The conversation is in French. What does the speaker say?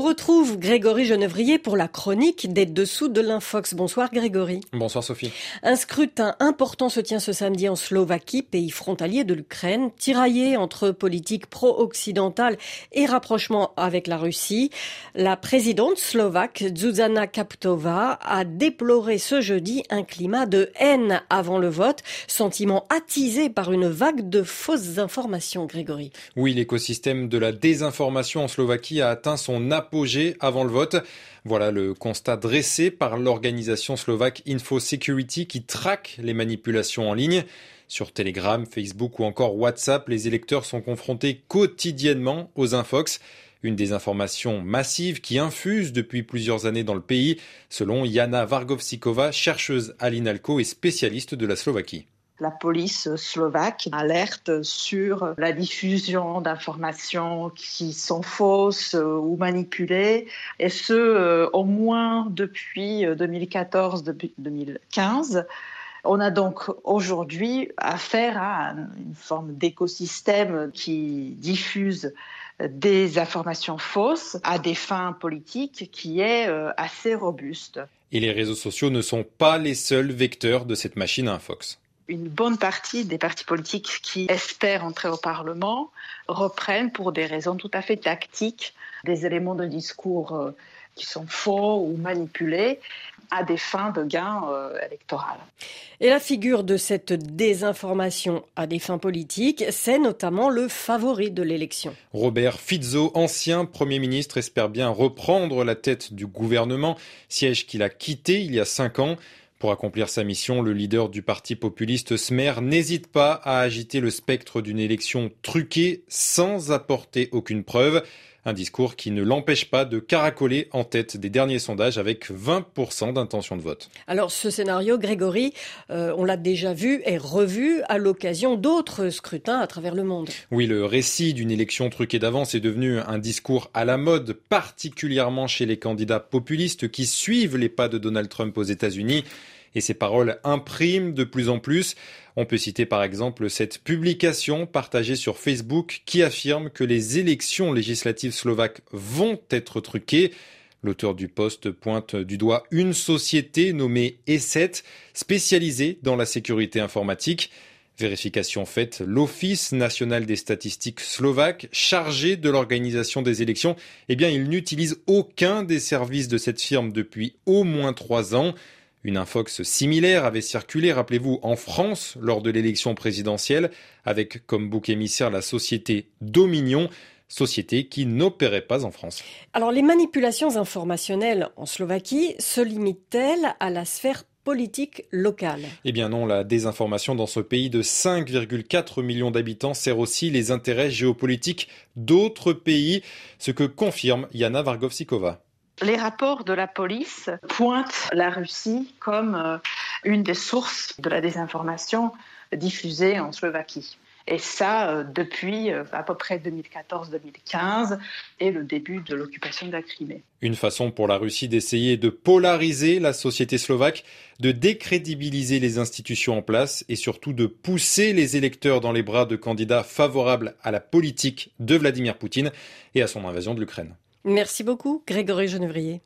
On retrouve Grégory Genevrier pour la chronique des dessous de l'Infox. Bonsoir Grégory. Bonsoir Sophie. Un scrutin important se tient ce samedi en Slovaquie, pays frontalier de l'Ukraine, tiraillé entre politique pro-occidentale et rapprochement avec la Russie. La présidente slovaque Zuzana Kaptova a déploré ce jeudi un climat de haine avant le vote, sentiment attisé par une vague de fausses informations, Grégory. Oui, l'écosystème de la désinformation en Slovaquie a atteint son apogée avant le vote. Voilà le constat dressé par l'organisation slovaque InfoSecurity qui traque les manipulations en ligne. Sur Telegram, Facebook ou encore WhatsApp, les électeurs sont confrontés quotidiennement aux infox. Une désinformation massive qui infuse depuis plusieurs années dans le pays, selon Jana Vargovsikova, chercheuse à l'INALCO et spécialiste de la Slovaquie la police slovaque alerte sur la diffusion d'informations qui sont fausses euh, ou manipulées, et ce, euh, au moins depuis 2014-2015. Euh, On a donc aujourd'hui affaire à une forme d'écosystème qui diffuse des informations fausses à des fins politiques qui est assez robuste. Et les réseaux sociaux ne sont pas les seuls vecteurs de cette machine à Fox une bonne partie des partis politiques qui espèrent entrer au Parlement reprennent pour des raisons tout à fait tactiques des éléments de discours euh, qui sont faux ou manipulés à des fins de gains euh, électoraux. Et la figure de cette désinformation à des fins politiques, c'est notamment le favori de l'élection. Robert Fizzo, ancien Premier ministre, espère bien reprendre la tête du gouvernement, siège qu'il a quitté il y a cinq ans. Pour accomplir sa mission, le leader du parti populiste Smer n'hésite pas à agiter le spectre d'une élection truquée sans apporter aucune preuve. Un discours qui ne l'empêche pas de caracoler en tête des derniers sondages avec 20% d'intention de vote. Alors ce scénario, Grégory, euh, on l'a déjà vu et revu à l'occasion d'autres scrutins à travers le monde. Oui, le récit d'une élection truquée d'avance est devenu un discours à la mode, particulièrement chez les candidats populistes qui suivent les pas de Donald Trump aux États-Unis et ces paroles impriment de plus en plus. On peut citer par exemple cette publication partagée sur Facebook qui affirme que les élections législatives slovaques vont être truquées. L'auteur du poste pointe du doigt une société nommée E7, spécialisée dans la sécurité informatique. Vérification faite, l'Office national des statistiques slovaques, chargé de l'organisation des élections, eh bien, il n'utilise aucun des services de cette firme depuis au moins trois ans. Une infox similaire avait circulé, rappelez-vous, en France lors de l'élection présidentielle, avec comme bouc émissaire la société Dominion, société qui n'opérait pas en France. Alors les manipulations informationnelles en Slovaquie se limitent-elles à la sphère politique locale? Eh bien non, la désinformation dans ce pays de 5,4 millions d'habitants sert aussi les intérêts géopolitiques d'autres pays, ce que confirme Yana Vargovsikova. Les rapports de la police pointent la Russie comme euh, une des sources de la désinformation diffusée en Slovaquie. Et ça, euh, depuis euh, à peu près 2014-2015 et le début de l'occupation de la Crimée. Une façon pour la Russie d'essayer de polariser la société slovaque, de décrédibiliser les institutions en place et surtout de pousser les électeurs dans les bras de candidats favorables à la politique de Vladimir Poutine et à son invasion de l'Ukraine. Merci beaucoup, Grégory Genevrier.